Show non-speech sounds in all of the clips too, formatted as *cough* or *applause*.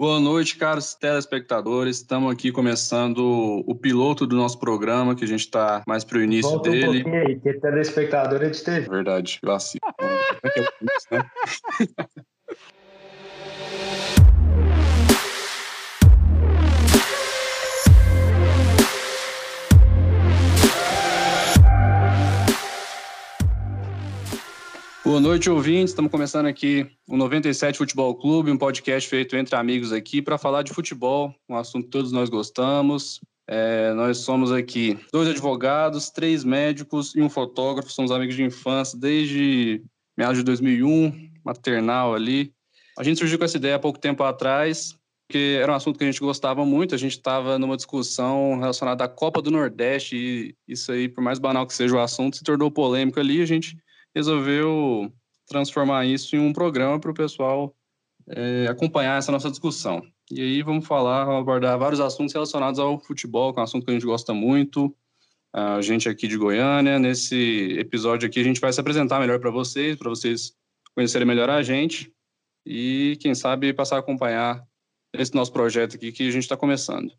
Boa noite, caros telespectadores. Estamos aqui começando o piloto do nosso programa, que a gente está mais para o início Volta dele. Um aí, que telespectador é de TV. Verdade, vacilo. *laughs* É é né? Boa noite, ouvintes. Estamos começando aqui o 97 Futebol Clube, um podcast feito entre amigos aqui para falar de futebol, um assunto que todos nós gostamos. É, nós somos aqui dois advogados, três médicos e um fotógrafo. Somos amigos de infância desde meados de 2001, maternal ali. A gente surgiu com essa ideia há pouco tempo atrás, porque era um assunto que a gente gostava muito. A gente estava numa discussão relacionada à Copa do Nordeste e isso aí, por mais banal que seja o assunto, se tornou polêmico ali. A gente resolveu transformar isso em um programa para o pessoal é, acompanhar essa nossa discussão. E aí vamos falar, vamos abordar vários assuntos relacionados ao futebol, que é um assunto que a gente gosta muito. A gente aqui de Goiânia, nesse episódio aqui a gente vai se apresentar melhor para vocês, para vocês conhecerem melhor a gente e quem sabe passar a acompanhar esse nosso projeto aqui que a gente está começando.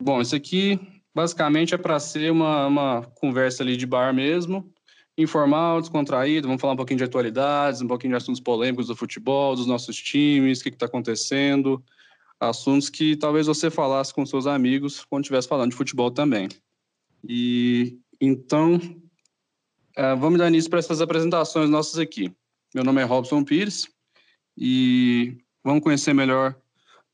Bom, isso aqui basicamente é para ser uma, uma conversa ali de bar mesmo, informal, descontraído. Vamos falar um pouquinho de atualidades, um pouquinho de assuntos polêmicos do futebol, dos nossos times, o que está acontecendo. Assuntos que talvez você falasse com seus amigos quando estivesse falando de futebol também. E então, é, vamos dar início para essas apresentações nossas aqui. Meu nome é Robson Pires e vamos conhecer melhor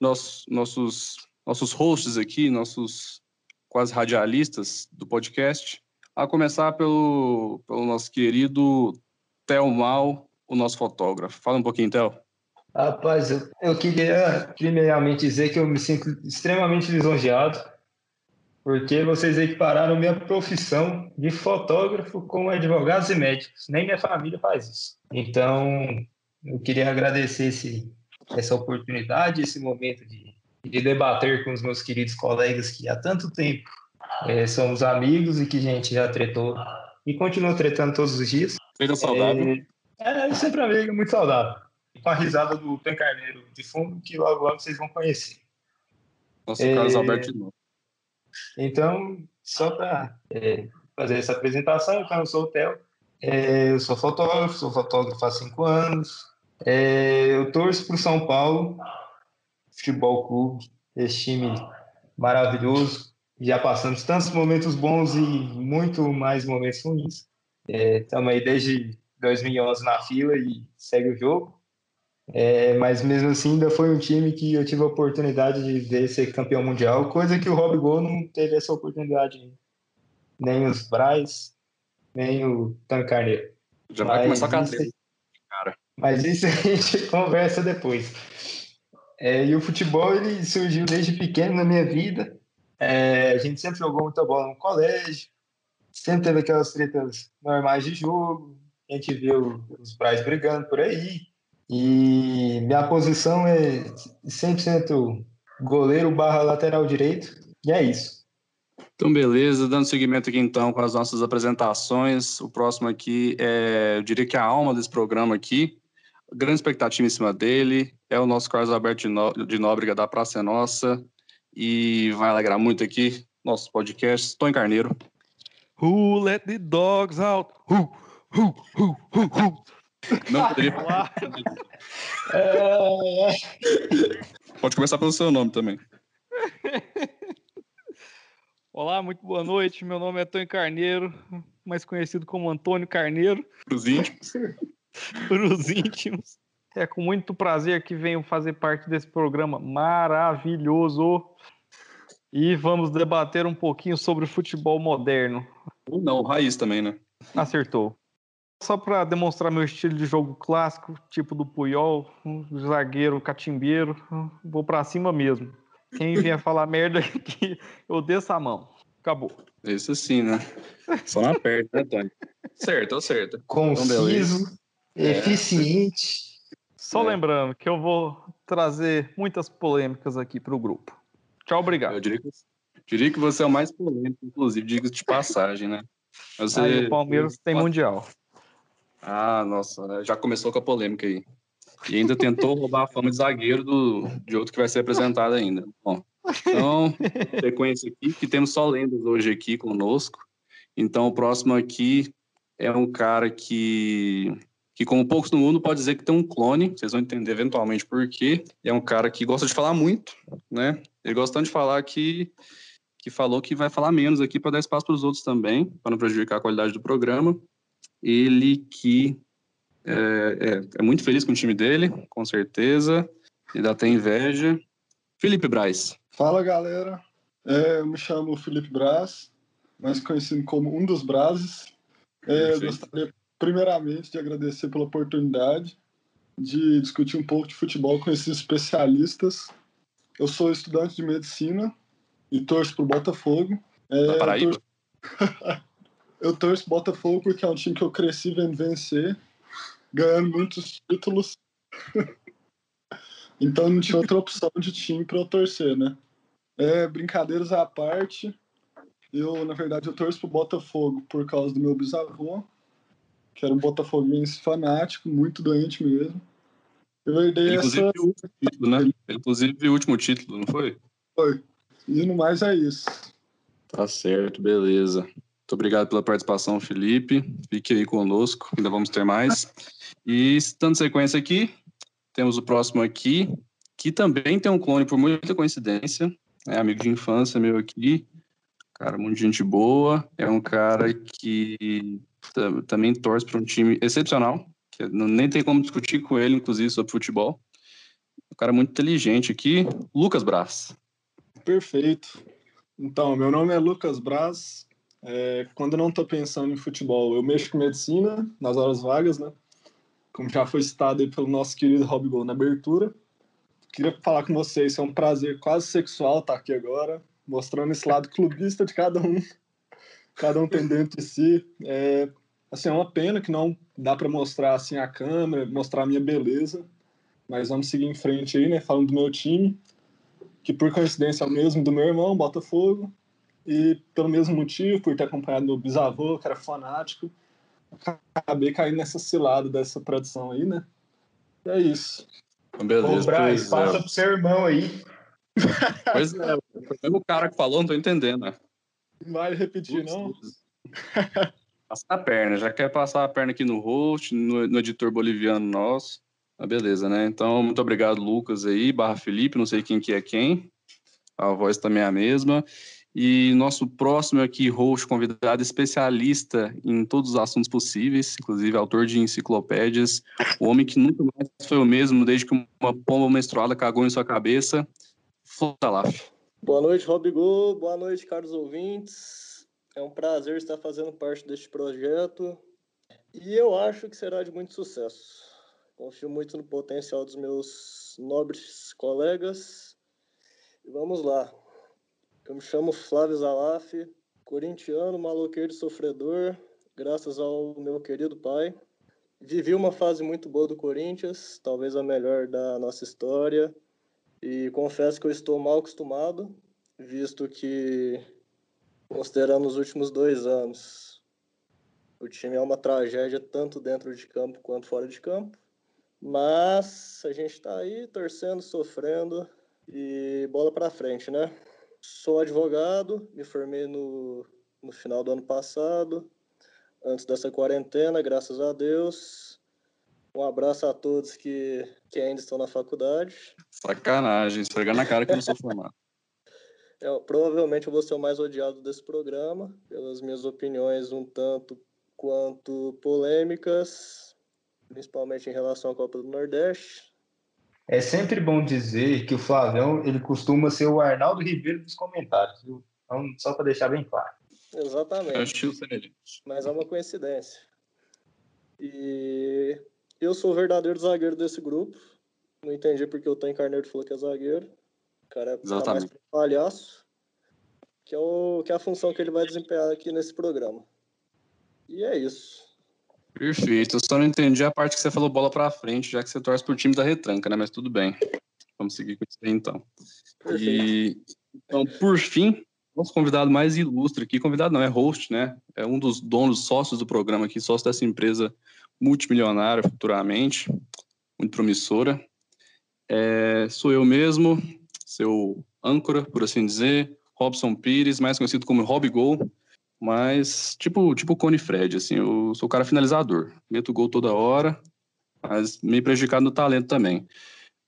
nossos, nossos, nossos hosts aqui, nossos quase radialistas do podcast. A começar pelo, pelo nosso querido Theo Mal, o nosso fotógrafo. Fala um pouquinho, Theo. Rapaz, eu, eu queria primeiramente dizer que eu me sinto extremamente lisonjeado, porque vocês equipararam minha profissão de fotógrafo com advogados e médicos. Nem minha família faz isso. Então, eu queria agradecer esse, essa oportunidade, esse momento de, de debater com os meus queridos colegas que há tanto tempo é, somos amigos e que a gente já tretou e continua tretando todos os dias. Seja saudável. É, é sempre amigo, muito saudável. Com a risada do Pen Carneiro de fundo, que logo logo vocês vão conhecer. Nosso é... Carlos Alberto de novo. Então, só para é, fazer essa apresentação, então eu sou o Theo, é, eu sou fotógrafo, sou fotógrafo há cinco anos, é, eu torço para o São Paulo Futebol Clube, esse time maravilhoso, já passamos tantos momentos bons e muito mais momentos ruins. Estamos é, aí desde 2011 na fila e segue o jogo. É, mas mesmo assim, ainda foi um time que eu tive a oportunidade de ver ser campeão mundial, coisa que o Rob Gol não teve essa oportunidade. Nem os Braz, nem o Tan Carneiro. Já vai mas começar a isso, cara. Mas isso a gente *laughs* conversa depois. É, e o futebol ele surgiu desde pequeno na minha vida. É, a gente sempre jogou muita bola no colégio, sempre teve aquelas tretas normais de jogo, a gente viu os prais brigando por aí. E minha posição é 100% goleiro barra lateral direito, e é isso. Então, beleza, dando seguimento aqui então com as nossas apresentações. O próximo aqui é, eu diria que é a alma desse programa aqui. Grande expectativa em cima dele. É o nosso Carlos Alberto de Nóbrega da Praça é Nossa e vai alegrar muito aqui nosso podcast. Tony Carneiro. Who let the dogs out? Who, who, who, who, who. Não poderia *laughs* falar. *laughs* Pode começar pelo seu nome também. *laughs* Olá, muito boa noite. Meu nome é Tony Carneiro, mais conhecido como Antônio Carneiro. Para os íntimos. Para os íntimos. É com muito prazer que venho fazer parte desse programa maravilhoso. E vamos debater um pouquinho sobre o futebol moderno. Ou não, raiz também, né? Acertou. Só para demonstrar meu estilo de jogo clássico, tipo do Puyol, um zagueiro catimbeiro, vou para cima mesmo. Quem vier *laughs* falar merda aqui, eu desço a mão. Acabou. Isso sim, né? Só na perna, né, Tony? Certo, certo. Conciso, então, eficiente. Só é. lembrando que eu vou trazer muitas polêmicas aqui para o grupo. Tchau, obrigado. Eu diria que, diria que você é o mais polêmico, inclusive, diga de passagem, né? Você, aí o Palmeiras tem Mundial. Ah, nossa, já começou com a polêmica aí. E ainda tentou roubar a fama de zagueiro do, de outro que vai ser apresentado ainda. Bom, então, sequência aqui, que temos só lendas hoje aqui conosco. Então, o próximo aqui é um cara que, que como poucos no mundo, pode dizer que tem um clone. Vocês vão entender eventualmente por quê. É um cara que gosta de falar muito, né? Ele gosta tanto de falar que, que falou que vai falar menos aqui para dar espaço para os outros também, para não prejudicar a qualidade do programa. Ele que é, é, é, muito feliz com o time dele, com certeza. Ainda tem inveja. Felipe Braz. Fala, galera. É, eu me chamo Felipe Braz, mais conhecido como um dos Brazes. É, eu gostaria, primeiramente, de agradecer pela oportunidade de discutir um pouco de futebol com esses especialistas. Eu sou estudante de medicina e torço para o Botafogo. É, Paraíba? Eu torço... *laughs* torço Botafogo porque é um time que eu cresci vendo vencer ganhando muitos títulos. *laughs* então não tinha outra opção de time para eu torcer, né? É, brincadeiras à parte, eu, na verdade, eu torço pro Botafogo por causa do meu bisavô, que era um botafoguense fanático, muito doente mesmo. Eu herdei Inclusive, essa... o último título, né? Inclusive, o último título, não foi? Foi. E no mais é isso. Tá certo, beleza. Muito obrigado pela participação, Felipe. Fique aí conosco, ainda vamos ter mais. E dando sequência aqui, temos o próximo aqui, que também tem um clone por muita coincidência, é amigo de infância meu aqui, cara, muito gente boa, é um cara que também torce para um time excepcional, que nem tem como discutir com ele, inclusive, sobre futebol. Um cara muito inteligente aqui, Lucas Braz. Perfeito. Então, meu nome é Lucas Braz. É, quando eu não estou pensando em futebol, eu mexo com medicina nas horas vagas, né? como já foi citado aí pelo nosso querido Rob Gol na abertura. Queria falar com vocês, é um prazer quase sexual estar aqui agora, mostrando esse lado clubista de cada um. Cada um tem dentro de si. É, assim, é uma pena que não dá para mostrar assim a câmera, mostrar a minha beleza, mas vamos seguir em frente aí, né? Falando do meu time, que por coincidência é o mesmo do meu irmão, Botafogo, e pelo mesmo motivo, por ter acompanhado meu bisavô, que era fanático, acabei caindo nessa cilada dessa tradição aí, né? E é isso. Beleza, Ô, Braz, passa é. pro seu irmão aí. Pois é, foi o mesmo cara que falou, não tô entendendo, né? Vai repetir, não? *laughs* Passar a perna, já quer passar a perna aqui no host, no, no editor boliviano nosso. Ah, beleza, né? Então, muito obrigado, Lucas aí, barra Felipe, não sei quem que é quem. A voz também é a mesma. E nosso próximo aqui, host, convidado especialista em todos os assuntos possíveis, inclusive autor de enciclopédias, o homem que nunca mais foi o mesmo desde que uma pomba menstruada cagou em sua cabeça, Flotalaf. Boa noite, Robigo. Boa noite, caros ouvintes. É um prazer estar fazendo parte deste projeto e eu acho que será de muito sucesso. Confio muito no potencial dos meus nobres colegas. E vamos lá. Eu me chamo Flávio Zalaf, corintiano, maloqueiro e sofredor, graças ao meu querido pai. Vivi uma fase muito boa do Corinthians, talvez a melhor da nossa história, e confesso que eu estou mal acostumado, visto que, considerando os últimos dois anos, o time é uma tragédia tanto dentro de campo quanto fora de campo. Mas a gente está aí torcendo, sofrendo e bola para frente, né? Sou advogado, me formei no, no final do ano passado, antes dessa quarentena, graças a Deus. Um abraço a todos que, que ainda estão na faculdade. Sacanagem, esfregando na cara que eu não sou formado. *laughs* É, provavelmente eu vou ser o mais odiado desse programa, pelas minhas opiniões um tanto quanto polêmicas, principalmente em relação à Copa do Nordeste. É sempre bom dizer que o Flavião ele costuma ser o Arnaldo Ribeiro dos comentários, viu? Então, só para deixar bem claro. Exatamente. Mas é uma coincidência. E eu sou o verdadeiro zagueiro desse grupo. Não entendi porque o Tan Carneiro falou que é zagueiro. O cara tá mais palhaço. Que é, o, que é a função que ele vai desempenhar aqui nesse programa. E é isso. Perfeito. Eu só não entendi a parte que você falou bola para frente, já que você torce por time da retranca, né? Mas tudo bem. Vamos seguir com isso aí, então. E, então, por fim, nosso convidado mais ilustre aqui, convidado não, é host, né? É um dos donos, sócios do programa aqui, sócio dessa empresa multimilionária futuramente. muito promissora. É, sou eu mesmo, seu âncora, por assim dizer, Robson Pires, mais conhecido como Rob Gol, mas tipo, tipo Cone Fred, assim, eu sou o cara finalizador, meto gol toda hora, mas meio prejudicado no talento também.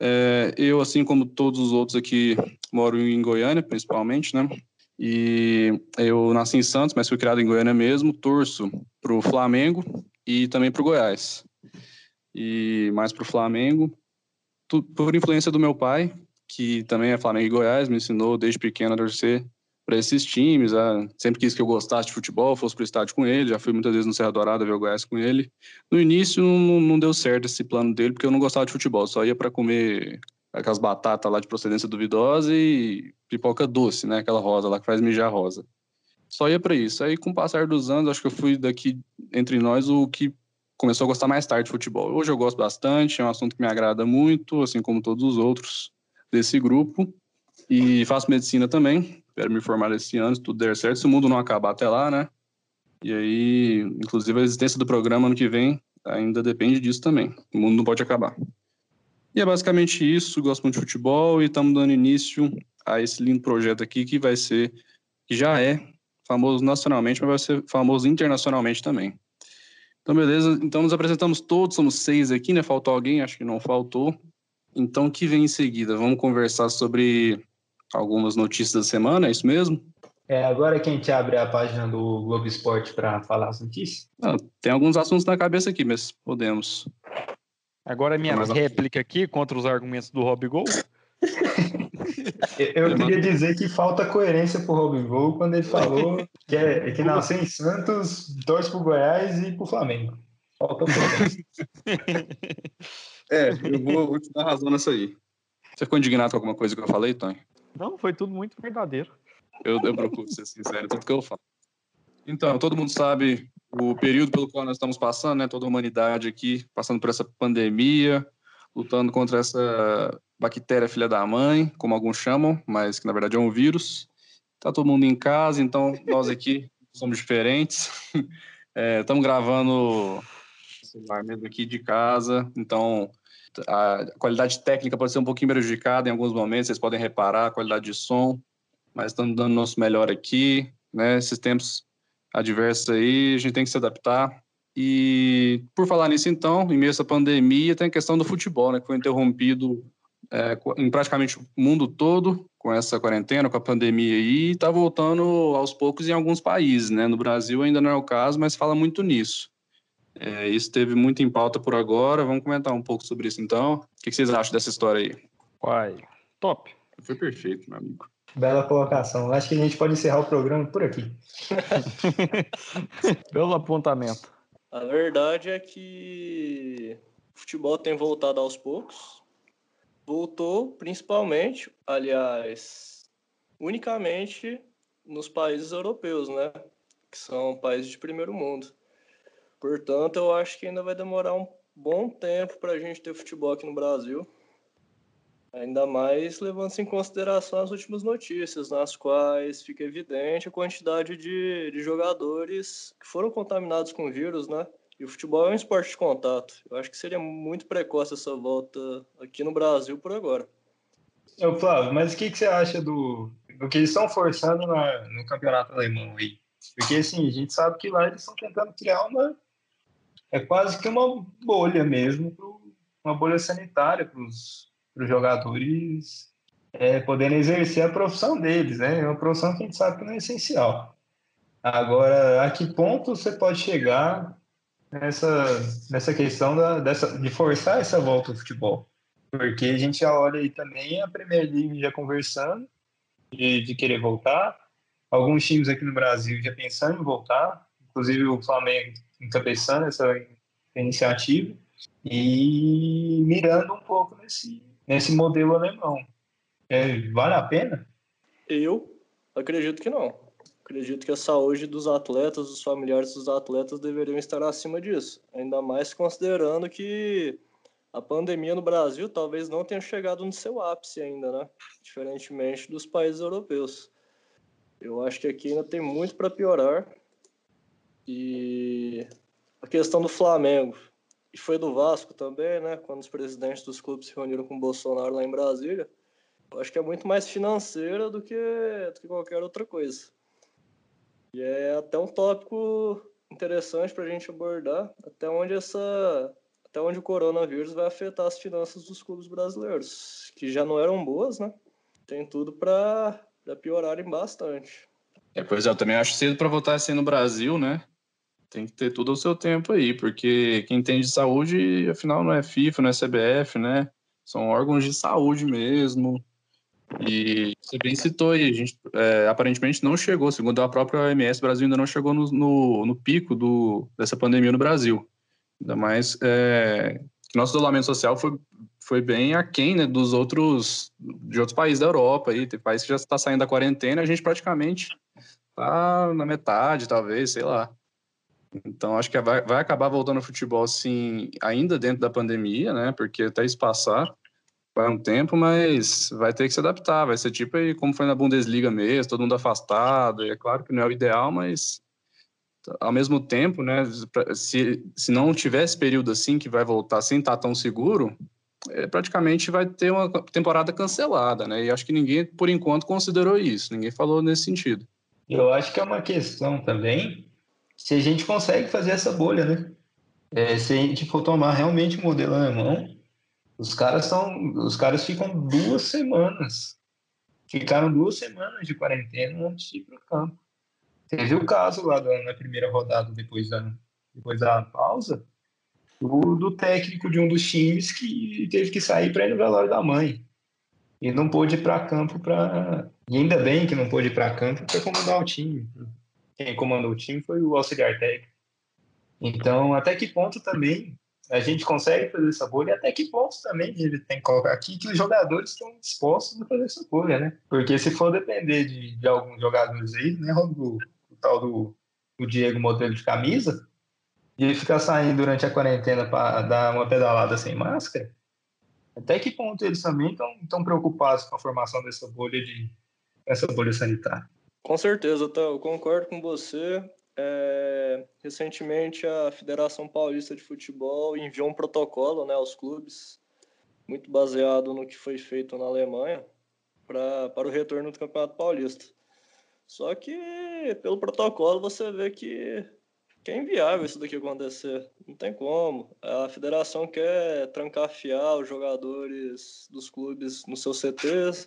É, eu, assim como todos os outros aqui, moro em Goiânia, principalmente, né? E eu nasci em Santos, mas fui criado em Goiânia mesmo, torço pro Flamengo e também pro Goiás. E mais pro Flamengo, por influência do meu pai, que também é Flamengo e Goiás, me ensinou desde pequeno a torcer para esses times. Ah, sempre quis que eu gostasse de futebol, fosse para o estádio com ele. Já fui muitas vezes no Serra Dourada ver o Goiás com ele. No início não, não deu certo esse plano dele, porque eu não gostava de futebol, só ia para comer aquelas batatas lá de procedência duvidosa e pipoca doce, né? Aquela rosa lá que faz mijar rosa. Só ia para isso. Aí, com o passar dos anos, acho que eu fui daqui entre nós o que começou a gostar mais tarde de futebol. Hoje eu gosto bastante, é um assunto que me agrada muito, assim como todos os outros desse grupo. E faço medicina também, Espero me formar esse ano, se tudo der certo, se o mundo não acabar até lá, né? E aí, inclusive, a existência do programa ano que vem ainda depende disso também. O mundo não pode acabar. E é basicamente isso. Gosto muito de futebol e estamos dando início a esse lindo projeto aqui que vai ser, que já é famoso nacionalmente, mas vai ser famoso internacionalmente também. Então, beleza. Então, nos apresentamos todos, somos seis aqui, né? Faltou alguém, acho que não faltou. Então, o que vem em seguida? Vamos conversar sobre algumas notícias da semana, é isso mesmo? É, agora que a gente abre a página do Globo Esporte para falar as notícias? Não, tem alguns assuntos na cabeça aqui, mas podemos. Agora minha réplica aqui contra os argumentos do Rob Gol. *laughs* Eu queria dizer que falta coerência pro Robin Gol quando ele falou que, é, que nasceu em Santos, torce pro Goiás e pro Flamengo. Falta coerência. *laughs* É, eu vou, vou te dar razão nessa aí. Você ficou indignado com alguma coisa que eu falei, Tony? Não, foi tudo muito verdadeiro. Eu, eu procuro ser sincero, tudo que eu falo. Então, todo mundo sabe o período pelo qual nós estamos passando, né? Toda a humanidade aqui passando por essa pandemia, lutando contra essa bactéria filha da mãe, como alguns chamam, mas que na verdade é um vírus. Tá todo mundo em casa, então nós aqui somos diferentes. *laughs* É, estamos gravando celular mesmo aqui de casa, então a qualidade técnica pode ser um pouquinho prejudicada em alguns momentos, vocês podem reparar a qualidade de som, mas estamos dando nosso melhor aqui, né? Esses tempos adversos aí, a gente tem que se adaptar. E por falar nisso, então, em meio a essa pandemia, tem a questão do futebol, né? Que foi interrompido é, em praticamente o mundo todo com essa quarentena, com a pandemia aí, e está voltando aos poucos em alguns países, né? No Brasil ainda não é o caso, mas fala muito nisso. É, isso teve muito em pauta por agora. Vamos comentar um pouco sobre isso então. O que vocês acham dessa história aí? Uai, top. Foi perfeito, meu amigo. Bela colocação. Acho que a gente pode encerrar o programa por aqui. *laughs* Belo apontamento. A verdade é que o futebol tem voltado aos poucos. Voltou principalmente, aliás, unicamente nos países europeus, né? Que são países de primeiro mundo. Portanto, eu acho que ainda vai demorar um bom tempo para a gente ter futebol aqui no Brasil. Ainda mais levando-se em consideração as últimas notícias, nas quais fica evidente a quantidade de, de jogadores que foram contaminados com vírus, né? E o futebol é um esporte de contato. Eu acho que seria muito precoce essa volta aqui no Brasil por agora. Ô, Flávio, mas o que, que você acha do, do que eles estão forçando na, no campeonato alemão aí? Porque, assim, a gente sabe que lá eles estão tentando criar uma é quase que uma bolha mesmo, uma bolha sanitária para os jogadores é, poderem exercer a profissão deles, né? É uma profissão que a gente sabe que não é essencial. Agora, a que ponto você pode chegar nessa, nessa questão da, dessa, de forçar essa volta ao futebol? Porque a gente já olha aí também a Premier League já conversando de, de querer voltar, alguns times aqui no Brasil já pensando em voltar, inclusive o Flamengo encabeçando essa iniciativa e mirando um pouco nesse, nesse modelo alemão. É, vale a pena? Eu acredito que não. Acredito que a saúde dos atletas, dos familiares dos atletas deveriam estar acima disso. Ainda mais considerando que a pandemia no Brasil talvez não tenha chegado no seu ápice ainda, né? Diferentemente dos países europeus. Eu acho que aqui ainda tem muito para piorar. E a questão do Flamengo. E foi do Vasco também, né? Quando os presidentes dos clubes se reuniram com o Bolsonaro lá em Brasília. Eu acho que é muito mais financeira do que, do que qualquer outra coisa. E é até um tópico interessante para a gente abordar, até onde essa, até onde o coronavírus vai afetar as finanças dos clubes brasileiros, que já não eram boas, né? Tem tudo para piorarem bastante. É, pois é, eu também acho cedo para votar assim no Brasil, né? Tem que ter tudo ao seu tempo aí, porque quem tem de saúde, afinal, não é FIFA, não é CBF, né? São órgãos de saúde mesmo. E você bem citou aí, a gente é, aparentemente não chegou, segundo a própria OMS, o Brasil ainda não chegou no, no, no pico do, dessa pandemia no Brasil. Ainda mais é, que nosso isolamento social foi, foi bem aquém né, dos outros, de outros países da Europa. Aí, tem país que já está saindo da quarentena, a gente praticamente está na metade, talvez, sei lá. Então, acho que vai, vai acabar voltando ao futebol, assim, ainda dentro da pandemia, né? Porque até isso passar, vai um tempo, mas vai ter que se adaptar. Vai ser tipo aí, como foi na Bundesliga mesmo, todo mundo afastado. E é claro que não é o ideal, mas ao mesmo tempo, né? Se, se não tivesse período assim que vai voltar sem estar tão seguro, é, praticamente vai ter uma temporada cancelada, né? E acho que ninguém, por enquanto, considerou isso. Ninguém falou nesse sentido. Eu acho que é uma questão também se a gente consegue fazer essa bolha, né? É, se a gente for tomar realmente o modelo alemão, os caras são, os caras ficam duas semanas, ficaram duas semanas de quarentena antes de ir para o campo. Teve o caso lá na primeira rodada depois da, depois da pausa, do, do técnico de um dos times que teve que sair para ir no velório da mãe e não pôde ir para campo para e ainda bem que não pôde ir para campo para comandar o time quem comandou o time foi o auxiliar técnico. Então, até que ponto também a gente consegue fazer essa bolha e até que ponto também ele tem que colocar aqui que os jogadores estão dispostos a fazer essa bolha, né? Porque se for depender de, de alguns jogadores aí, né, do, o tal do, Diego modelo de camisa, de ele ficar saindo durante a quarentena para dar uma pedalada sem máscara, até que ponto eles também estão preocupados com a formação dessa bolha de essa bolha sanitária? Com certeza, tá, eu concordo com você. É, recentemente, a Federação Paulista de Futebol enviou um protocolo né, aos clubes, muito baseado no que foi feito na Alemanha, pra, para o retorno do Campeonato Paulista. Só que, pelo protocolo, você vê que, que é inviável isso daqui acontecer. Não tem como. A federação quer trancafiar os jogadores dos clubes nos seus CTs,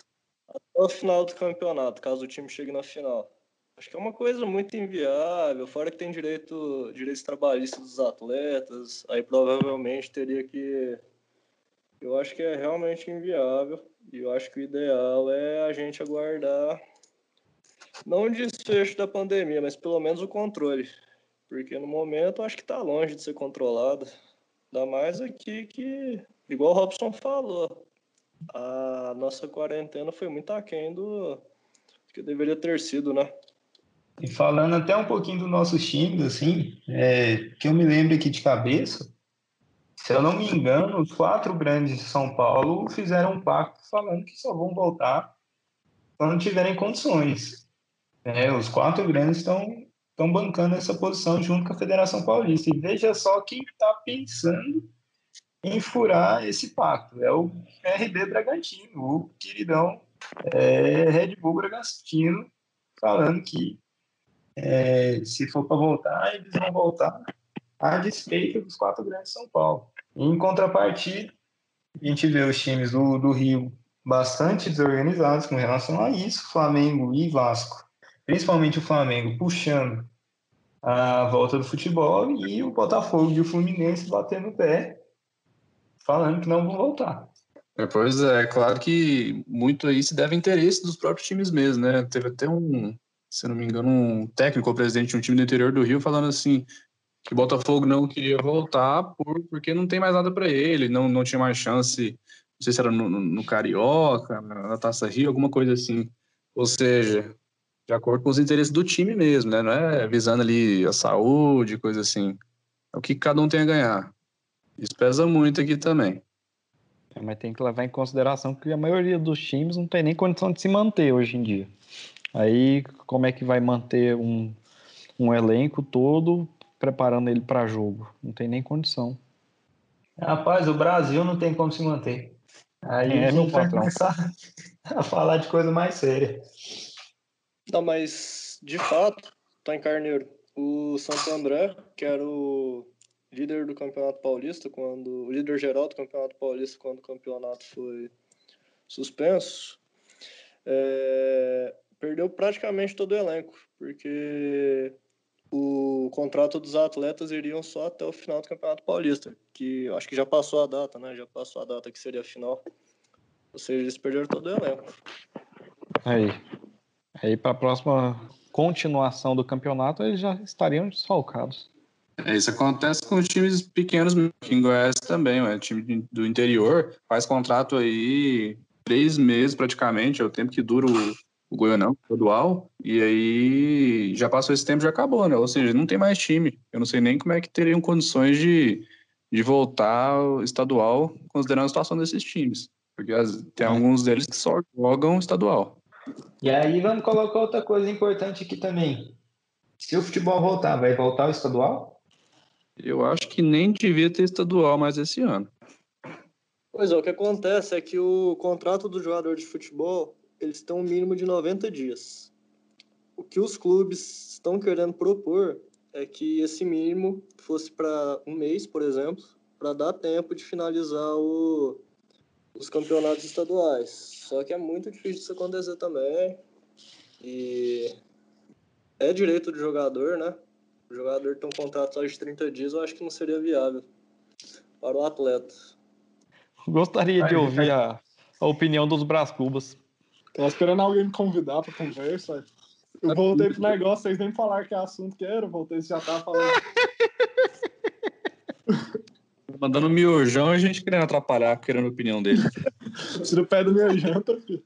até o final do campeonato, caso o time chegue na final. Acho que é uma coisa muito inviável, fora que tem direito, direitos trabalhistas dos atletas, aí provavelmente teria que. Eu acho que é realmente inviável, e eu acho que o ideal é a gente aguardar, não o desfecho da pandemia, mas pelo menos o controle, porque no momento eu acho que está longe de ser controlado. Ainda mais aqui que, igual o Robson falou, a nossa quarentena foi muito aquém do que deveria ter sido, né? E falando até um pouquinho do nosso time, assim, é, que eu me lembro aqui de cabeça, se eu não me engano, os quatro grandes de São Paulo fizeram um pacto falando que só vão voltar quando tiverem condições. É, os quatro grandes estão estão bancando essa posição junto com a Federação Paulista. E veja só quem está pensando em furar esse pacto. É o RB Bragantino, o queridão é, Red Bull Bragantino, falando que é, se for para voltar, eles vão voltar a despeito dos quatro grandes de São Paulo. Em contrapartida, a gente vê os times do, do Rio bastante desorganizados com relação a isso, Flamengo e Vasco, principalmente o Flamengo puxando a volta do futebol e o Botafogo e o Fluminense batendo o pé falando que não vão voltar. É, pois é, claro que muito aí se deve interesse dos próprios times mesmo, né? Teve até um, se não me engano, um técnico ou presidente de um time do interior do Rio falando assim que o Botafogo não queria voltar por, porque não tem mais nada para ele, não, não tinha mais chance, não sei se era no, no, no Carioca, na Taça Rio, alguma coisa assim. Ou seja, de acordo com os interesses do time mesmo, né? Não é visando ali a saúde, coisa assim. É o que cada um tem a ganhar. Isso pesa muito aqui também. É, mas tem que levar em consideração que a maioria dos times não tem nem condição de se manter hoje em dia. Aí, como é que vai manter um, um elenco todo preparando ele para jogo? Não tem nem condição. Rapaz, o Brasil não tem como se manter. Aí é, a gente vai começar a falar de coisa mais séria. Não, mas de fato, tá em Carneiro. O Santo André, que era o líder do Campeonato Paulista, quando o líder geral do Campeonato Paulista, quando o campeonato foi suspenso, é, perdeu praticamente todo o elenco, porque o contrato dos atletas iriam só até o final do Campeonato Paulista, que acho que já passou a data, né? Já passou a data que seria a final. Ou seja, eles perderam todo o elenco. Aí. Aí para a próxima continuação do campeonato, eles já estariam desfalcados. É, isso acontece com os times pequenos aqui em Goiás também, o time do interior faz contrato aí três meses praticamente, é o tempo que dura o, o Goianão estadual, e aí já passou esse tempo, já acabou, né? Ou seja, não tem mais time. Eu não sei nem como é que teriam condições de, de voltar ao estadual, considerando a situação desses times. Porque as, tem é. alguns deles que só jogam estadual. E aí vamos colocar outra coisa importante aqui também. Se o futebol voltar, vai voltar ao estadual? Eu acho que nem devia ter estadual mais esse ano. Pois é, o que acontece é que o contrato do jogador de futebol eles têm um mínimo de 90 dias. O que os clubes estão querendo propor é que esse mínimo fosse para um mês, por exemplo, para dar tempo de finalizar o, os campeonatos estaduais. Só que é muito difícil isso acontecer também. E é direito do jogador, né? O jogador tem um contrato só de 30 dias, eu acho que não seria viável para o atleta. Gostaria de ouvir a, a opinião dos Brás Cubas. Tava esperando alguém me convidar pra conversa. Eu voltei pro negócio, vocês nem falaram que é assunto que era, eu voltei, você já tava falando. *laughs* Mandando miojão e a gente querendo atrapalhar, querendo a opinião dele. *laughs* Tira o pé do meu janta, filho.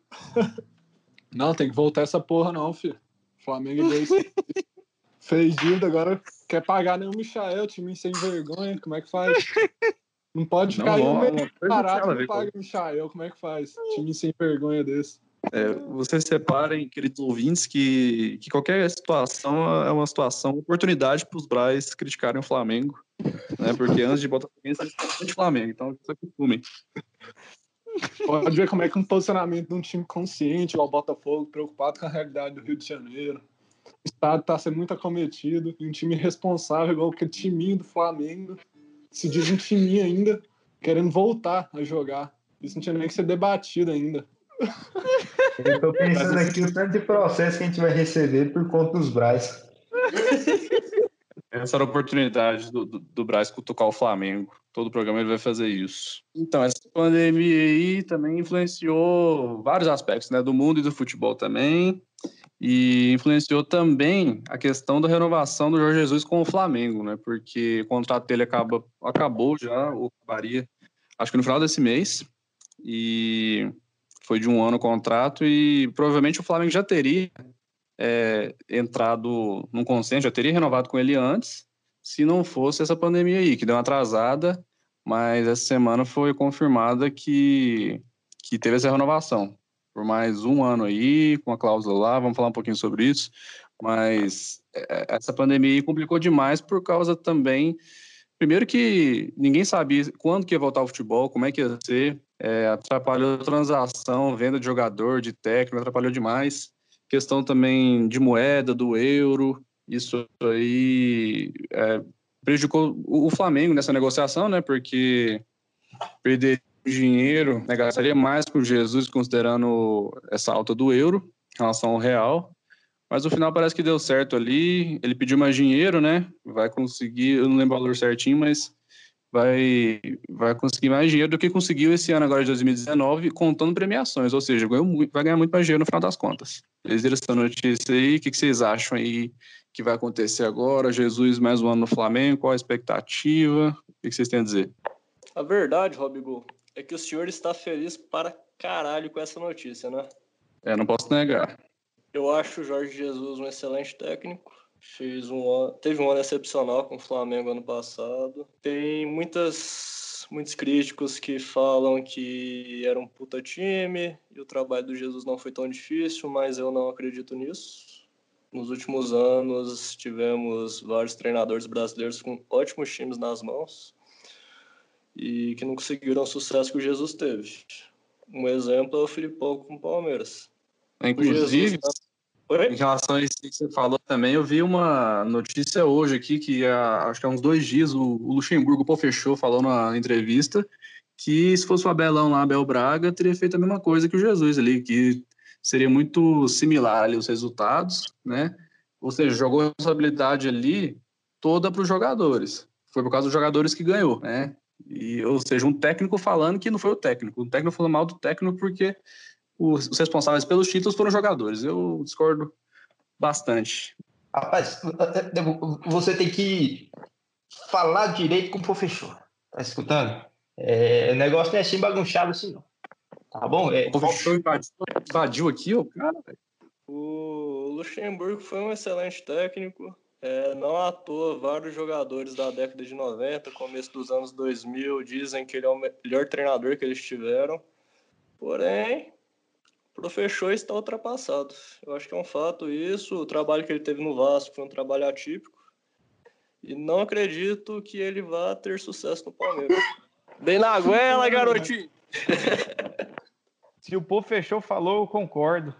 Não, tem que voltar essa porra não, filho. Flamengo dois *laughs* fez dívida, agora quer pagar nem o Michael, time sem vergonha, como é que faz? Não pode ficar não, aí um mês parado, não paga o Michael, como é que faz? Time sem vergonha desse. É, vocês separem, queridos ouvintes, que, que qualquer situação é uma situação, oportunidade para os Braz criticarem o Flamengo, né? Porque antes de Botafogo, eles estão de Flamengo, então se acostumem. Pode ver como é que um posicionamento de um time consciente, igual o Botafogo, preocupado com a realidade do Rio de Janeiro. O estado está sendo muito acometido, e um time responsável, igual aquele timinho do Flamengo, se diz um timinho ainda, querendo voltar a jogar. Isso não tinha nem que ser debatido ainda. Eu tô pensando aqui o tanto de processo que a gente vai receber por conta dos Braz. Essa era a oportunidade do, do, do Braz cutucar o Flamengo. Todo o programa ele vai fazer isso. Então, essa pandemia aí também influenciou vários aspectos, né? Do mundo e do futebol também. E influenciou também a questão da renovação do Jorge Jesus com o Flamengo, né? Porque o contrato dele acaba, acabou já, ou acabaria, acho que no final desse mês. E foi de um ano o contrato e provavelmente o Flamengo já teria é, entrado num consenso, já teria renovado com ele antes, se não fosse essa pandemia aí, que deu uma atrasada, mas essa semana foi confirmada que, que teve essa renovação por mais um ano aí, com a cláusula lá, vamos falar um pouquinho sobre isso, mas é, essa pandemia complicou demais por causa também, primeiro que ninguém sabia quando que ia voltar o futebol, como é que ia ser, é, atrapalhou transação, venda de jogador, de técnico, atrapalhou demais. Questão também de moeda, do euro, isso aí é, prejudicou o Flamengo nessa negociação, né? Porque perder dinheiro, né, gastaria mais com Jesus, considerando essa alta do euro em relação ao real. Mas no final parece que deu certo ali. Ele pediu mais dinheiro, né? Vai conseguir, eu não lembro o valor certinho, mas vai, vai conseguir mais dinheiro do que conseguiu esse ano agora de 2019, contando premiações, ou seja, vai ganhar muito mais dinheiro no final das contas. Eles viram essa notícia aí, o que, que vocês acham aí que vai acontecer agora? Jesus mais um ano no Flamengo, qual a expectativa? O que, que vocês têm a dizer? A verdade, Robigo, é que o senhor está feliz para caralho com essa notícia, né? É, não posso negar. Eu acho o Jorge Jesus um excelente técnico. Fez um ano, teve um ano excepcional com o Flamengo ano passado. Tem muitas, muitos críticos que falam que era um puta time e o trabalho do Jesus não foi tão difícil, mas eu não acredito nisso. Nos últimos anos tivemos vários treinadores brasileiros com ótimos times nas mãos. E que não conseguiram o sucesso que o Jesus teve. Um exemplo é o Filipão com o Palmeiras. Inclusive, em relação a isso que você falou também, eu vi uma notícia hoje aqui que há, acho que há uns dois dias o, o Luxemburgo pô, fechou falou na entrevista que se fosse o Abelão lá, Abel Braga, teria feito a mesma coisa que o Jesus ali, que seria muito similar ali os resultados, né? Ou seja, jogou a responsabilidade ali toda para os jogadores. Foi por causa dos jogadores que ganhou, né? E, ou seja, um técnico falando que não foi o técnico. Um técnico falando mal do técnico porque os, os responsáveis pelos títulos foram jogadores. Eu discordo bastante. Rapaz, você tem que falar direito com o professor. Tá escutando? É, o negócio não é assim bagunçado assim, não. Tá bom? É, o professor invadiu, invadiu aqui, ó, cara. O Luxemburgo foi um excelente técnico. É, não à toa, vários jogadores da década de 90, começo dos anos 2000, dizem que ele é o melhor treinador que eles tiveram. Porém, o professor está ultrapassado. Eu acho que é um fato isso. O trabalho que ele teve no Vasco foi um trabalho atípico. E não acredito que ele vá ter sucesso no Palmeiras. Bem na goela, garotinho! *laughs* Se o povo fechou, falou, eu concordo.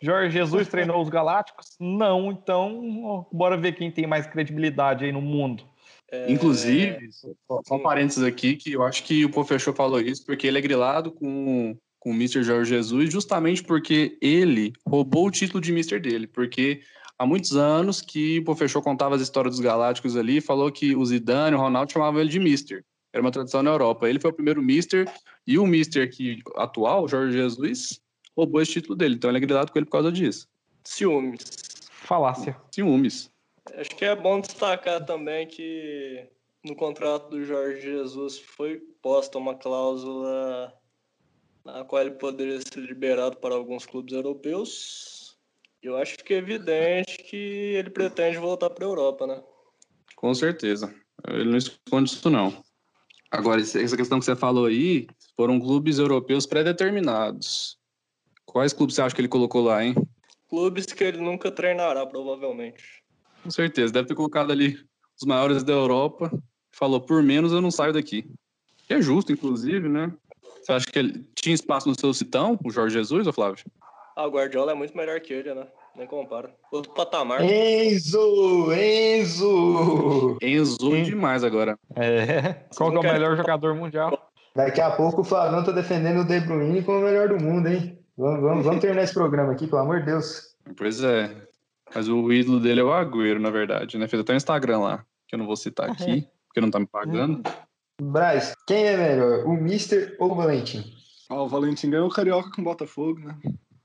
Jorge Jesus treinou os Galácticos? Não, então bora ver quem tem mais credibilidade aí no mundo. É... Inclusive, só, só um parênteses aqui, que eu acho que o povo fechou falou isso porque ele é grilado com, com o Mr. Jorge Jesus, justamente porque ele roubou o título de Mr. dele, porque há muitos anos que o povo fechou contava as histórias dos Galácticos ali, falou que o Zidane, o Ronaldo chamavam ele de Mr. Era uma tradição na Europa. Ele foi o primeiro Mister e o Mister aqui atual, Jorge Jesus, roubou esse título dele. Então ele é grilado com ele por causa disso. Ciúmes. Falácia. Ciúmes. Acho que é bom destacar também que no contrato do Jorge Jesus foi posta uma cláusula na qual ele poderia ser liberado para alguns clubes europeus. Eu acho que é evidente que ele pretende voltar para a Europa, né? Com certeza. Ele não esconde isso, não. Agora, essa questão que você falou aí, foram clubes europeus pré-determinados. Quais clubes você acha que ele colocou lá, hein? Clubes que ele nunca treinará, provavelmente. Com certeza, deve ter colocado ali os maiores da Europa. Falou, por menos eu não saio daqui. Que é justo, inclusive, né? Você acha que ele tinha espaço no seu citão, o Jorge Jesus, ou Flávio? Ah, o Guardiola é muito melhor que ele, né? Nem compara. Outro patamar. Enzo! Enzo! Enzo hum. demais agora. É. Qual que é o melhor jogador mundial? Daqui a pouco o Flavão tá defendendo o De Bruyne como o melhor do mundo, hein? Vamos, vamos, vamos terminar esse programa aqui, pelo amor de Deus. Pois é. Mas o ídolo dele é o Agüero, na verdade, né? Fez até um Instagram lá, que eu não vou citar aqui, porque não tá me pagando. Braz, quem é melhor, o Mister ou o Valentim? Ah, o Valentim ganhou o Carioca com o Botafogo, né?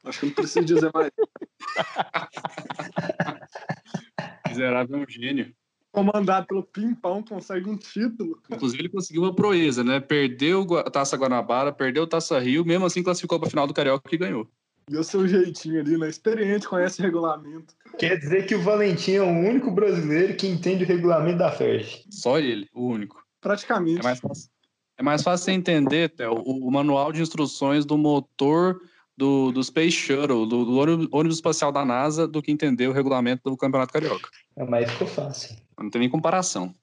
Acho que não preciso dizer mais. *laughs* Miserável é um gênio. Comandado pelo Pimpão, consegue um título. Inclusive, ele conseguiu uma proeza, né? Perdeu a Taça Guanabara, perdeu a Taça Rio, mesmo assim classificou para a final do Carioca e ganhou. Deu seu jeitinho ali, né? Experiente, conhece o regulamento. Quer dizer que o Valentim é o único brasileiro que entende o regulamento da FERJ. Só ele, o único. Praticamente. É mais fácil, é mais fácil você entender, Theo, o, o manual de instruções do motor do, do Space Shuttle, do, do, ônibus espacial da NASA, do que entender o regulamento do Campeonato Carioca. É mais ficou fácil. Não tem nem comparação.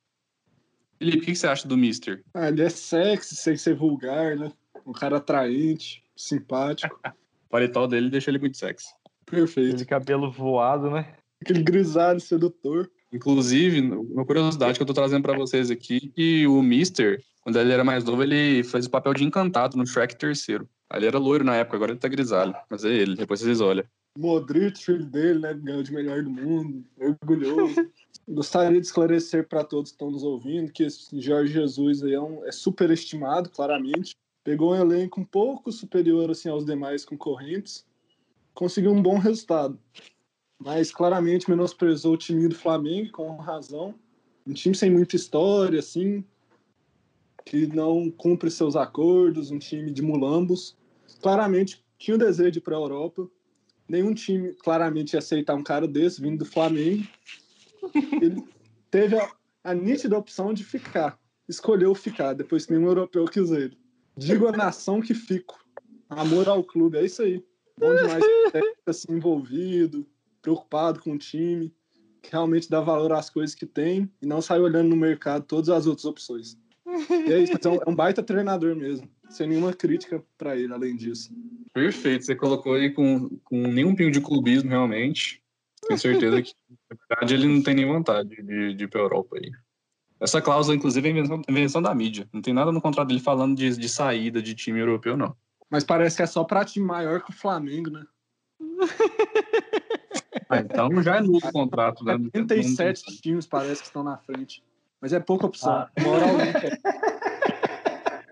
Felipe, o que você acha do Mister? Ah, ele é sexy, sem ser vulgar, né? Um cara atraente, simpático. *laughs* o paletó dele deixa ele muito sexy. Perfeito. De cabelo voado, né? Aquele grisalho sedutor. Inclusive, uma curiosidade que eu tô trazendo para vocês aqui, que o Mister, quando ele era mais novo, ele fez o papel de encantado no Shrek terceiro. Ali era loiro na época, agora ele tá grisalho. Mas é ele, depois vocês olham. Modric, filho dele, né? Ganhou de melhor do mundo, orgulhoso. *laughs* Gostaria de esclarecer para todos que estão nos ouvindo que esse Jorge Jesus é, um, é superestimado, claramente. Pegou um elenco um pouco superior assim, aos demais concorrentes. Conseguiu um bom resultado. Mas claramente menosprezou o time do Flamengo, com razão. Um time sem muita história, assim, que não cumpre seus acordos, um time de mulambos. Claramente tinha o desejo de ir para a Europa. Nenhum time claramente ia aceitar um cara desse vindo do Flamengo. Ele teve a, a nítida opção de ficar. Escolheu ficar, depois que nenhum europeu quis ele. Digo a nação que fico. Amor ao clube, é isso aí. Bom demais assim, envolvido, preocupado com o time, que realmente dá valor às coisas que tem e não sai olhando no mercado todas as outras opções. E é isso, um, é um baita treinador mesmo. Sem nenhuma crítica para ele, além disso. Perfeito, você colocou aí com, com nenhum pingo de clubismo, realmente. Tenho certeza que, na verdade, ele não tem nem vontade de, de ir para a Europa aí. Essa cláusula, inclusive, é invenção, invenção da mídia. Não tem nada no contrato dele falando de, de saída de time europeu, não. Mas parece que é só para time maior que o Flamengo, né? Ah, então já é novo o contrato, né? 37 times parece que estão na frente. Mas é pouca opção. Ah. Moralmente.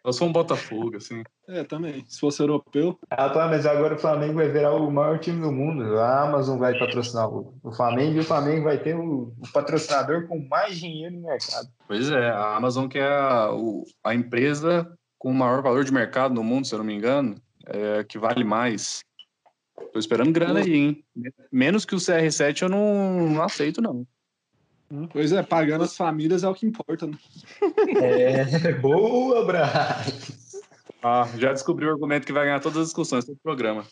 Eu sou um Botafogo, assim. É, também. Se fosse europeu. Ah, tá, mas agora o Flamengo vai virar o maior time do mundo. A Amazon vai patrocinar o, Flamengo e o Flamengo vai ter o, o, patrocinador com mais dinheiro no mercado. Pois é, a Amazon que é a, o, a empresa com o maior valor de mercado no mundo, se eu não me engano, é, que vale mais. Tô esperando grana aí, hein? Menos que o CR7 eu não, não aceito, não. Pois é, pagando as famílias é o que importa, né? É, *laughs* boa, Braz! Ah, já descobri o argumento que vai ganhar todas as discussões do programa.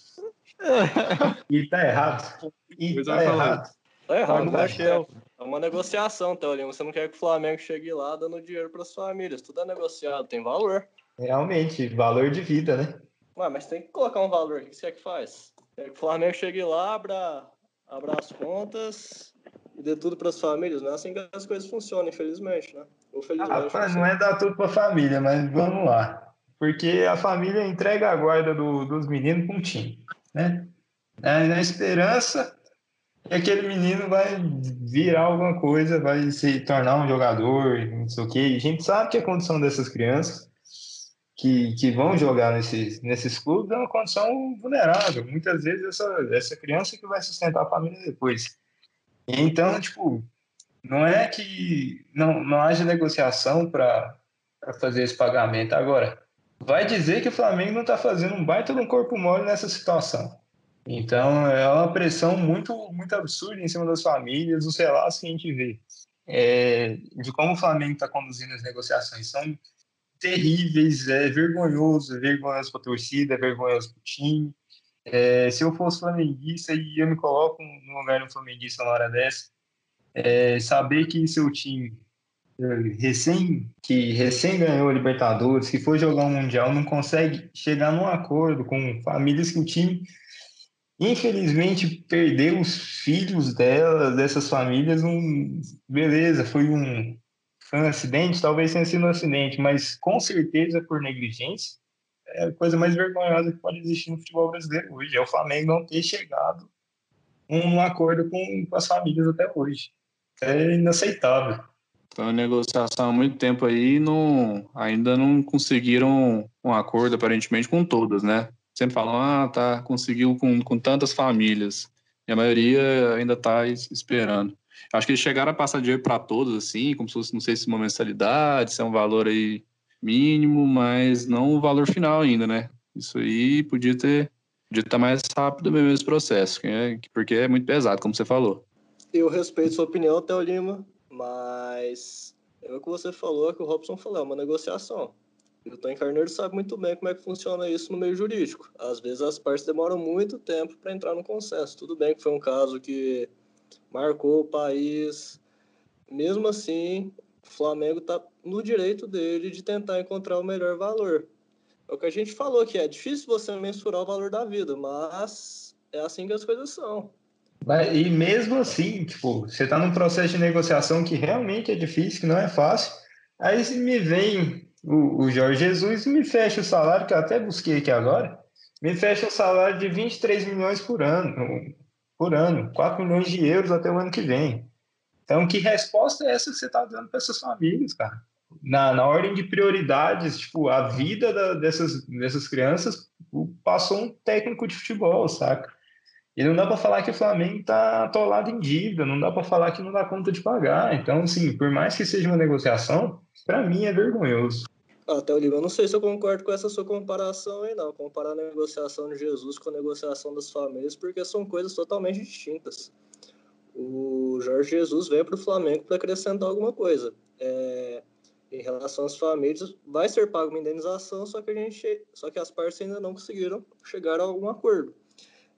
E tá errado. E tá errado. Tá errado, né? É uma negociação, Teolinho. Você não quer que o Flamengo chegue lá dando dinheiro para as famílias. Tudo é negociado, tem valor. Realmente, valor de vida, né? Ué, mas tem que colocar um valor. O que você quer que faz? Quer que o Flamengo chegue lá, abra, abra as contas e dê tudo para as famílias. Não é assim que as coisas funcionam, infelizmente, né? Ou felizmente. Ah, não é dar tudo para a família, mas vamos lá. Porque a família entrega a guarda do, dos meninos para um time, né? Na esperança que aquele menino vai virar alguma coisa, vai se tornar um jogador, não sei o quê. a gente sabe que a condição dessas crianças que, que vão jogar nesses, nesses clubes é uma condição vulnerável. Muitas vezes essa, essa criança que vai sustentar a família depois. Então, tipo, não é que não, não haja negociação para fazer esse pagamento. Agora, vai dizer que o Flamengo não está fazendo um baita de um corpo mole nessa situação. Então, é uma pressão muito, muito absurda em cima das famílias, os relatos que a gente vê é, de como o Flamengo está conduzindo as negociações são terríveis, é vergonhoso, é vergonhoso para a torcida, é vergonhoso para o time. É, se eu fosse flamenguista e eu me coloco no lugar do flamenguista na hora dessa, é, saber que seu time é, recém que recém ganhou a Libertadores, que foi jogar um mundial, não consegue chegar num acordo com famílias que o time infelizmente perdeu os filhos dela, dessas famílias, um beleza, foi um foi um acidente, talvez tenha sido um acidente, mas com certeza por negligência é a coisa mais vergonhosa que pode existir no futebol brasileiro hoje. É o Flamengo não ter chegado um acordo com, com as famílias até hoje. É inaceitável. Foi uma negociação há muito tempo aí não, ainda não conseguiram um acordo, aparentemente, com todas, né? Sempre falam, ah, tá, conseguiu com, com tantas famílias. E a maioria ainda está esperando. Acho que eles chegaram a passar dinheiro para todos, assim, como se fosse, não sei se uma mensalidade, se é um valor aí mínimo, mas não o valor final ainda, né? Isso aí podia ter podia estar mais rápido mesmo esse processo, é, porque é muito pesado, como você falou. Eu respeito sua opinião, Theo Lima, mas é o que você falou, é que o Robson falou, é uma negociação. E o Tony Carneiro sabe muito bem como é que funciona isso no meio jurídico. Às vezes as partes demoram muito tempo para entrar no consenso. Tudo bem que foi um caso que marcou o país. Mesmo assim, o Flamengo está no direito dele de tentar encontrar o melhor valor. É o que a gente falou que é difícil você mensurar o valor da vida, mas é assim que as coisas são. E mesmo assim, tipo, você está num processo de negociação que realmente é difícil, que não é fácil. Aí me vem o, o Jorge Jesus e me fecha o salário, que eu até busquei aqui agora, me fecha o salário de 23 milhões por ano por ano, 4 milhões de euros até o ano que vem. Então, que resposta é essa que você está dando para essas famílias, cara? Na, na ordem de prioridades, tipo, a vida da, dessas, dessas crianças passou um técnico de futebol, saca? E não dá para falar que o Flamengo está atolado em dívida, não dá para falar que não dá conta de pagar. Então, assim, por mais que seja uma negociação, para mim é vergonhoso. Até o Lima, eu não sei se eu concordo com essa sua comparação aí, não. Comparar a negociação de Jesus com a negociação das famílias, porque são coisas totalmente distintas. O Jorge Jesus veio para o Flamengo para acrescentar alguma coisa. É, em relação às famílias, vai ser pago uma indenização, só que, a gente, só que as partes ainda não conseguiram chegar a algum acordo.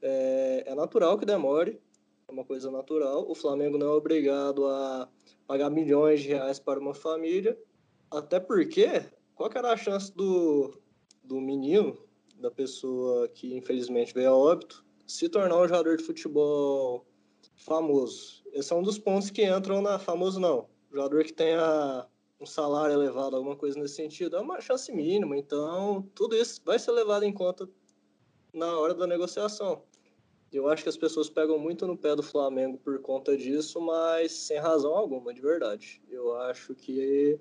É, é natural que demore, é uma coisa natural. O Flamengo não é obrigado a pagar milhões de reais para uma família, até porque qual era a chance do, do menino, da pessoa que infelizmente veio a óbito, se tornar um jogador de futebol famoso? Esse é um dos pontos que entram na famoso não. Jogador que tenha um salário elevado, alguma coisa nesse sentido, é uma chance mínima. Então, tudo isso vai ser levado em conta na hora da negociação. Eu acho que as pessoas pegam muito no pé do Flamengo por conta disso, mas sem razão alguma, de verdade. Eu acho que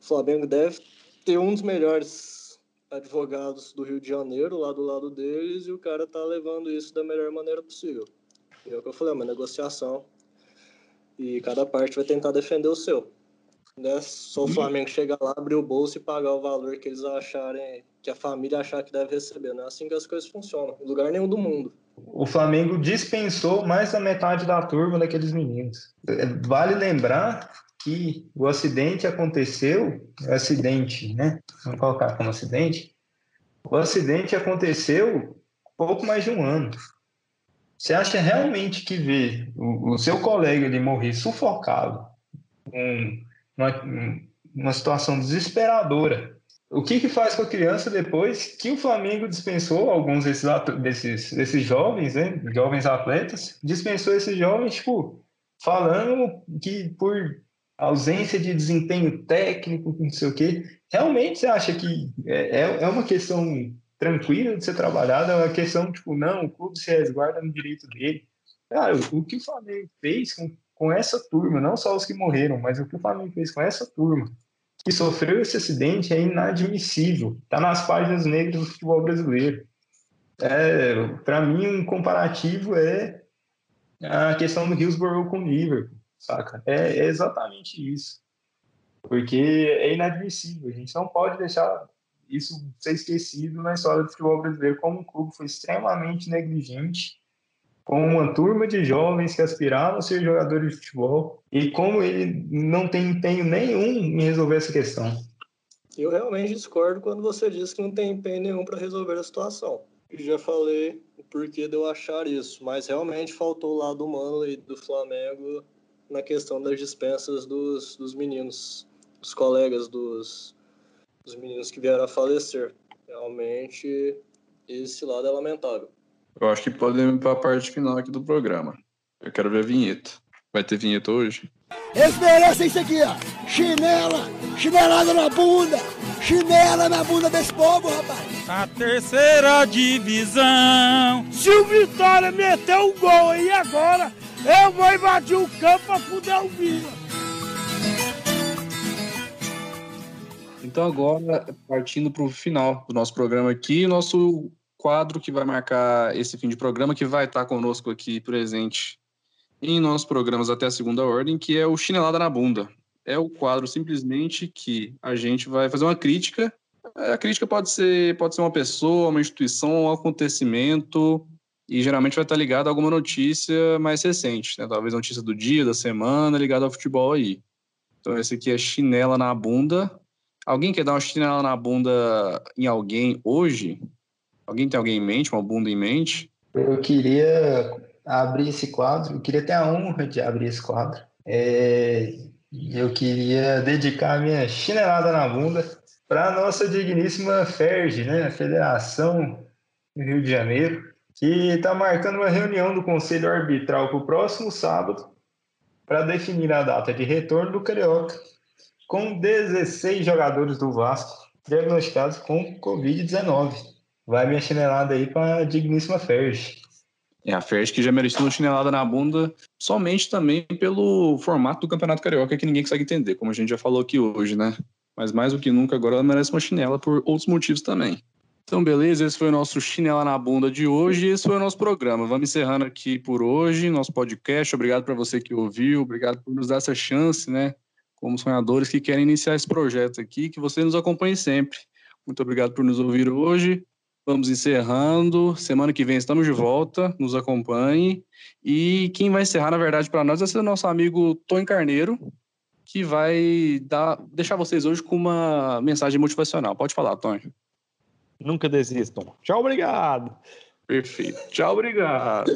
o Flamengo deve ter um dos melhores advogados do Rio de Janeiro lá do lado deles e o cara tá levando isso da melhor maneira possível. É o que eu falei, é uma negociação e cada parte vai tentar defender o seu. Né? Só o Flamengo chegar lá, abrir o bolso e pagar o valor que eles acharem, que a família achar que deve receber. Não é assim que as coisas funcionam, em lugar nenhum do mundo. O Flamengo dispensou mais da metade da turma daqueles meninos. É, vale lembrar que o acidente aconteceu, o acidente, né? Vamos colocar como acidente. O acidente aconteceu pouco mais de um ano. Você acha realmente que ver o, o seu colega de morrer sufocado, um, uma, uma situação desesperadora, o que, que faz com a criança depois que o Flamengo dispensou alguns desses, desses, desses jovens, né, jovens atletas, dispensou esses jovens, tipo, falando que por ausência de desempenho técnico, não sei o quê. Realmente você acha que é, é, é uma questão tranquila de ser trabalhada, é uma questão, tipo, não, o clube se resguarda no direito dele. Cara, o que o Flamengo fez com, com essa turma, não só os que morreram, mas o que o Flamengo fez com essa turma, que sofreu esse acidente, é inadmissível. Está nas páginas negras do futebol brasileiro. É, Para mim, um comparativo é a questão do Hillsborough com o Liverpool saca? É, é exatamente isso. Porque é inadmissível. A gente não pode deixar isso ser esquecido na história do futebol brasileiro, como o clube foi extremamente negligente com uma turma de jovens que aspiravam a ser jogadores de futebol e como ele não tem empenho nenhum em resolver essa questão. Eu realmente discordo quando você diz que não tem empenho nenhum para resolver a situação. Eu já falei o porquê de eu achar isso, mas realmente faltou o lado humano aí do Flamengo na questão das dispensas dos, dos meninos, dos colegas dos, dos meninos que vieram a falecer. Realmente, esse lado é lamentável. Eu acho que podemos ir para a parte final aqui do programa. Eu quero ver a vinheta. Vai ter vinheta hoje? Eles merecem isso aqui, ó. Chinela, chinelada na bunda, chinela na bunda desse povo, rapaz. A terceira divisão. Se o Vitória meteu um gol aí agora, eu vou invadir o campo para fuder o Vila. Então agora, partindo para o final do nosso programa aqui, nosso quadro que vai marcar esse fim de programa, que vai estar conosco aqui presente em nossos programas até a segunda ordem, que é o Chinelada na Bunda. É o quadro simplesmente que a gente vai fazer uma crítica. A crítica pode ser, pode ser uma pessoa, uma instituição, um acontecimento, e geralmente vai estar ligado a alguma notícia mais recente, né? talvez notícia do dia, da semana, ligada ao futebol aí. Então esse aqui é chinela na bunda. Alguém quer dar uma chinela na bunda em alguém hoje? Alguém tem alguém em mente, uma bunda em mente? Eu queria abrir esse quadro, eu queria ter a honra de abrir esse quadro. É, eu queria dedicar a minha chinelada na bunda para a nossa digníssima FERJ, né? a Federação do Rio de Janeiro, que está marcando uma reunião do Conselho Arbitral para o próximo sábado para definir a data de retorno do Carioca, com 16 jogadores do Vasco diagnosticados com Covid-19. Vai minha chinelada aí para a digníssima Ferge. É, a Ferge que já mereceu uma chinelada na bunda somente também pelo formato do Campeonato Carioca que ninguém consegue entender, como a gente já falou aqui hoje, né? Mas mais do que nunca agora ela merece uma chinela por outros motivos também. Então, beleza, esse foi o nosso Chinela na Bunda de hoje esse foi o nosso programa. Vamos encerrando aqui por hoje, nosso podcast. Obrigado para você que ouviu, obrigado por nos dar essa chance, né? Como sonhadores que querem iniciar esse projeto aqui, que você nos acompanhe sempre. Muito obrigado por nos ouvir hoje. Vamos encerrando. Semana que vem estamos de volta. Nos acompanhe. E quem vai encerrar, na verdade, para nós vai ser o nosso amigo Tony Carneiro, que vai dar, deixar vocês hoje com uma mensagem motivacional. Pode falar, Tony. Nunca desistam. Tchau, obrigado. Perfeito. Tchau, obrigado.